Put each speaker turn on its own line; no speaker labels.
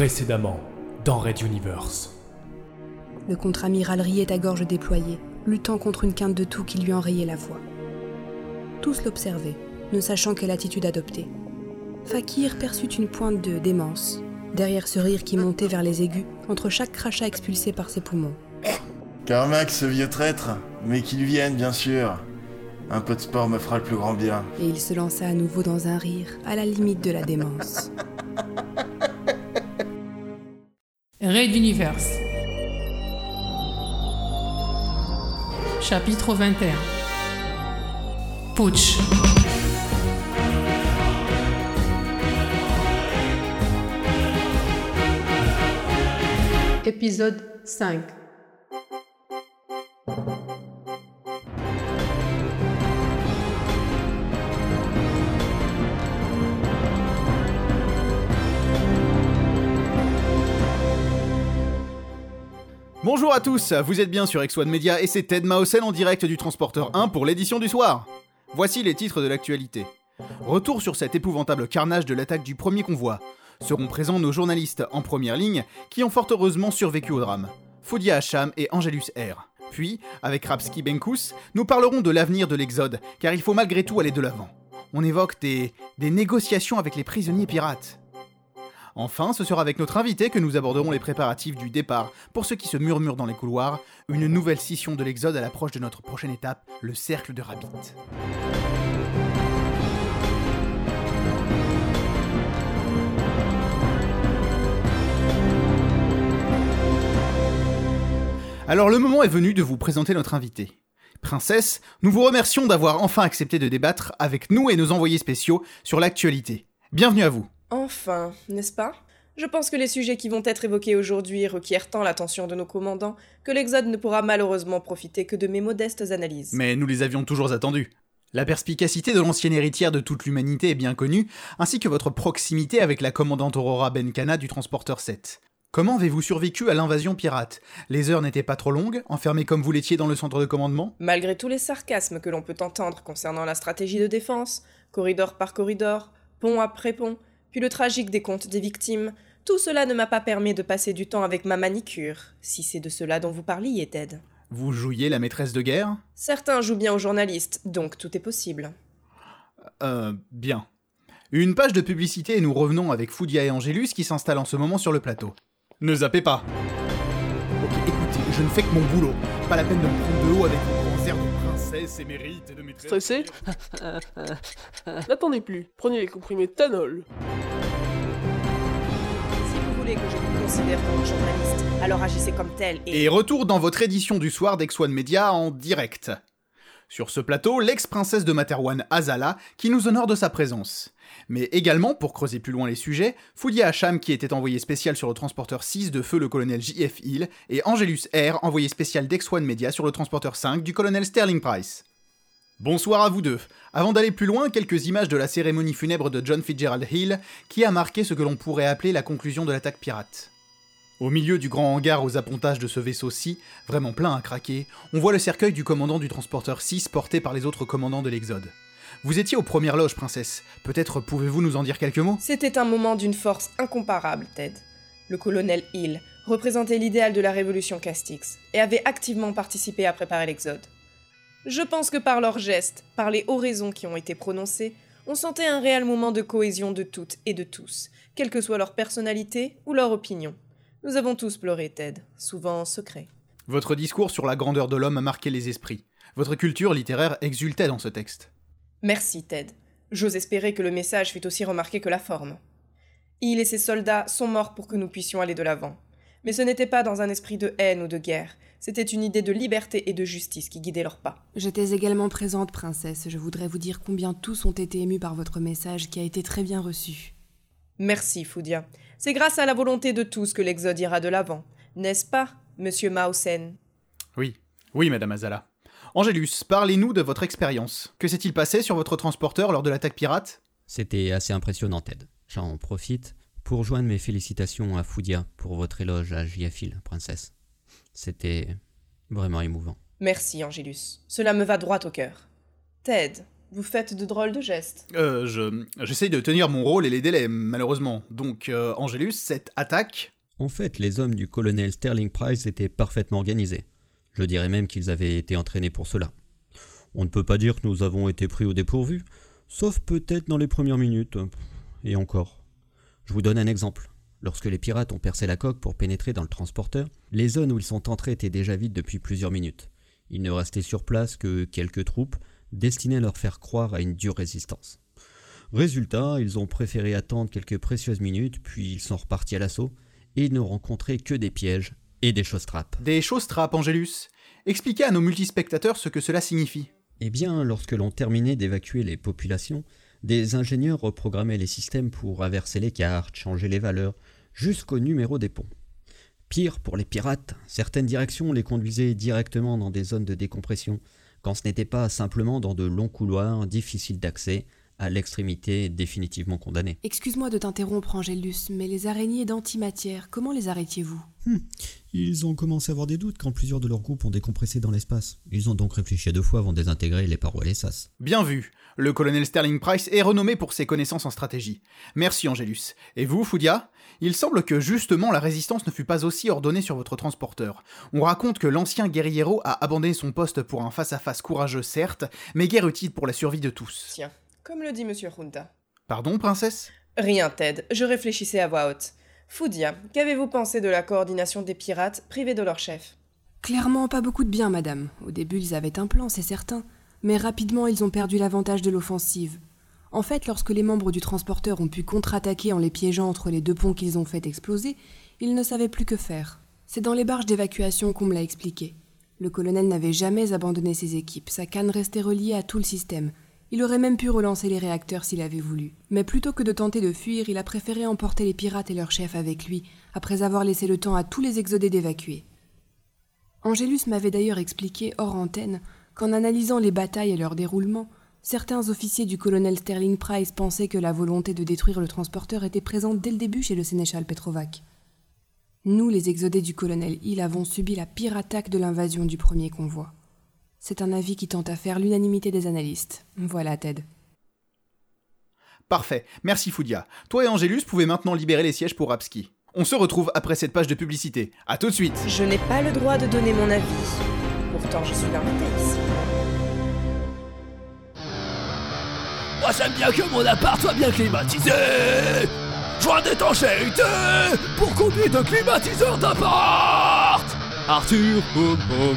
Précédemment, dans Red Universe.
Le contre-amiral riait à gorge déployée, luttant contre une quinte de tout qui lui enrayait la voix. Tous l'observaient, ne sachant quelle attitude adopter. Fakir perçut une pointe de démence, derrière ce rire qui montait vers les aigus, entre chaque crachat expulsé par ses poumons.
Carmack, ce vieux traître, mais qu'il vienne, bien sûr. Un peu de sport me fera le plus grand bien.
Et il se lança à nouveau dans un rire, à la limite de la démence.
Raid Universe. Chapitre 21. Putsch. Épisode 5.
Bonjour à tous, vous êtes bien sur X1 Media et c'est Ted Mausen en direct du Transporteur 1 pour l'édition du soir. Voici les titres de l'actualité. Retour sur cet épouvantable carnage de l'attaque du premier convoi. Seront présents nos journalistes en première ligne qui ont fort heureusement survécu au drame. Foudia Hacham et Angelus R. Puis, avec Rapski Benkus, nous parlerons de l'avenir de l'Exode, car il faut malgré tout aller de l'avant. On évoque des, des négociations avec les prisonniers pirates. Enfin, ce sera avec notre invité que nous aborderons les préparatifs du départ, pour ceux qui se murmurent dans les couloirs, une nouvelle scission de l'Exode à l'approche de notre prochaine étape, le cercle de Rabbit. Alors le moment est venu de vous présenter notre invité. Princesse, nous vous remercions d'avoir enfin accepté de débattre avec nous et nos envoyés spéciaux sur l'actualité. Bienvenue à vous.
Enfin, n'est-ce pas? Je pense que les sujets qui vont être évoqués aujourd'hui requièrent tant l'attention de nos commandants que l'Exode ne pourra malheureusement profiter que de mes modestes analyses.
Mais nous les avions toujours attendus. La perspicacité de l'ancienne héritière de toute l'humanité est bien connue, ainsi que votre proximité avec la commandante Aurora Benkana du Transporteur 7. Comment avez-vous survécu à l'invasion pirate? Les heures n'étaient pas trop longues, enfermé comme vous l'étiez dans le centre de commandement?
Malgré tous les sarcasmes que l'on peut entendre concernant la stratégie de défense, corridor par corridor, pont après pont, puis le tragique décompte des victimes, tout cela ne m'a pas permis de passer du temps avec ma manicure, si c'est de cela dont vous parliez, Ted.
Vous jouiez la maîtresse de guerre?
Certains jouent bien aux journalistes, donc tout est possible.
Euh, bien. Une page de publicité et nous revenons avec Foudia et Angelus qui s'installent en ce moment sur le plateau. Ne zappez pas. Ok, écoutez, je ne fais que mon boulot. Pas la peine de me prendre de haut avec vos de et.
Stressé N'attendez plus, prenez les comprimés Tanol.
Si vous voulez que je vous considère comme un journaliste, alors agissez comme tel et...
Et retour dans votre édition du soir d'X1 Media en direct. Sur ce plateau, l'ex-princesse de Materwan Azala qui nous honore de sa présence. Mais également, pour creuser plus loin les sujets, Foudia Hacham qui était envoyé spécial sur le transporteur 6 de feu le colonel J.F. Hill et Angelus R envoyé spécial d'X1 Media sur le transporteur 5 du colonel Sterling Price. Bonsoir à vous deux. Avant d'aller plus loin, quelques images de la cérémonie funèbre de John Fitzgerald Hill qui a marqué ce que l'on pourrait appeler la conclusion de l'attaque pirate. Au milieu du grand hangar aux appontages de ce vaisseau-ci, vraiment plein à craquer, on voit le cercueil du commandant du transporteur 6 porté par les autres commandants de l'Exode. Vous étiez aux premières loges, princesse. Peut-être pouvez-vous nous en dire quelques mots?
C'était un moment d'une force incomparable, Ted. Le colonel Hill représentait l'idéal de la révolution Castix et avait activement participé à préparer l'Exode. Je pense que par leurs gestes, par les oraisons qui ont été prononcées, on sentait un réel moment de cohésion de toutes et de tous, quelle que soit leur personnalité ou leur opinion. Nous avons tous pleuré, Ted, souvent en secret.
Votre discours sur la grandeur de l'homme a marqué les esprits. Votre culture littéraire exultait dans ce texte.
Merci, Ted. J'ose espérer que le message fut aussi remarqué que la forme. Il et ses soldats sont morts pour que nous puissions aller de l'avant. Mais ce n'était pas dans un esprit de haine ou de guerre, c'était une idée de liberté et de justice qui guidait leurs pas.
J'étais également présente, princesse. Je voudrais vous dire combien tous ont été émus par votre message qui a été très bien reçu.
Merci, Foudia. C'est grâce à la volonté de tous que l'Exode ira de l'avant. N'est-ce pas, monsieur Mausen
Oui, oui, madame Azala. Angélus, parlez-nous de votre expérience. Que s'est-il passé sur votre transporteur lors de l'attaque pirate?
C'était assez impressionnant, Ted. J'en profite pour joindre mes félicitations à Foudia pour votre éloge à Giafil, princesse. C'était vraiment émouvant.
Merci, Angélus. Cela me va droit au cœur. Ted, Vous faites de drôles de gestes.
Euh, je... J'essaye de tenir mon rôle et les délais, malheureusement. Donc, euh, Angélus, cette attaque...
En fait, les hommes du colonel Sterling Price étaient parfaitement organisés. Je dirais même qu'ils avaient été entraînés pour cela. On ne peut pas dire que nous avons été pris au dépourvu, sauf peut-être dans les premières minutes. Et encore. Je vous donne un exemple. Lorsque les pirates ont percé la coque pour pénétrer dans le transporteur, les zones où ils sont entrés étaient déjà vides depuis plusieurs minutes. Il ne restait sur place que quelques troupes destinées à leur faire croire à une dure résistance. Résultat, ils ont préféré attendre quelques précieuses minutes, puis ils sont repartis à l'assaut, et ils n'ont rencontré que des pièges et des choses trappes.
Des choses trappes, Angélus. Expliquez à nos multispectateurs ce que cela signifie.
Eh bien, lorsque l'on terminait d'évacuer les populations, des ingénieurs reprogrammaient les systèmes pour inverser les cartes, changer les valeurs, jusqu'au numéro des ponts. Pire pour les pirates, certaines directions les conduisaient directement dans des zones de décompression, quand ce n'était pas simplement dans de longs couloirs difficiles d'accès, à l'extrémité définitivement condamnée.
Excuse-moi de t'interrompre, Angélus, mais les araignées d'antimatière, comment les arrêtiez-vous?
Ils ont commencé à avoir des doutes quand plusieurs de leurs groupes ont décompressé dans l'espace. Ils ont donc réfléchi à deux fois avant de désintégrer les parois et les sas.
Bien vu. Le colonel Sterling Price est renommé pour ses connaissances en stratégie. Merci Angélus. Et vous, Foudia? Il semble que justement la résistance ne fut pas aussi ordonnée sur votre transporteur. On raconte que l'ancien guerriero a abandonné son poste pour un face-à-face courageux certes, mais guère utile pour la survie de tous.
Tiens, comme le dit Monsieur Junta.
Pardon, princesse?
Rien, Ted, je réfléchissais à voix haute. Foudia, qu'avez-vous pensé de la coordination des pirates privés de leur chef?
Clairement pas beaucoup de bien, madame. Au début, ils avaient un plan, c'est certain. Mais rapidement, ils ont perdu l'avantage de l'offensive. En fait, lorsque les membres du transporteur ont pu contre-attaquer en les piégeant entre les deux ponts qu'ils ont fait exploser, ils ne savaient plus que faire. C'est dans les barges d'évacuation qu'on me l'a expliqué. Le colonel n'avait jamais abandonné ses équipes, sa canne restait reliée à tout le système. Il aurait même pu relancer les réacteurs s'il avait voulu. Mais plutôt que de tenter de fuir, il a préféré emporter les pirates et leur chef avec lui, après avoir laissé le temps à tous les exodés d'évacuer. Angélus m'avait d'ailleurs expliqué, hors antenne, qu'en analysant les batailles et leur déroulement, certains officiers du colonel Sterling Price pensaient que la volonté de détruire le transporteur était présente dès le début chez le sénéchal Petrovac. Nous, les exodés du colonel Hill, avons subi la pire attaque de l'invasion du premier convoi. C'est un avis qui tente à faire l'unanimité des analystes. Voilà, Ted.
Parfait. Merci Foudia. Toi et Angélus pouvez maintenant libérer les sièges pour Rapski. On se retrouve après cette page de publicité. À tout de suite.
Je n'ai pas le droit de donner mon avis. Pourtant, je suis l'invité ici.
Moi j'aime bien que mon appart soit bien climatisé Joint d'étanchéité pour combien de climatiseurs d'appart Arthur, hum hum.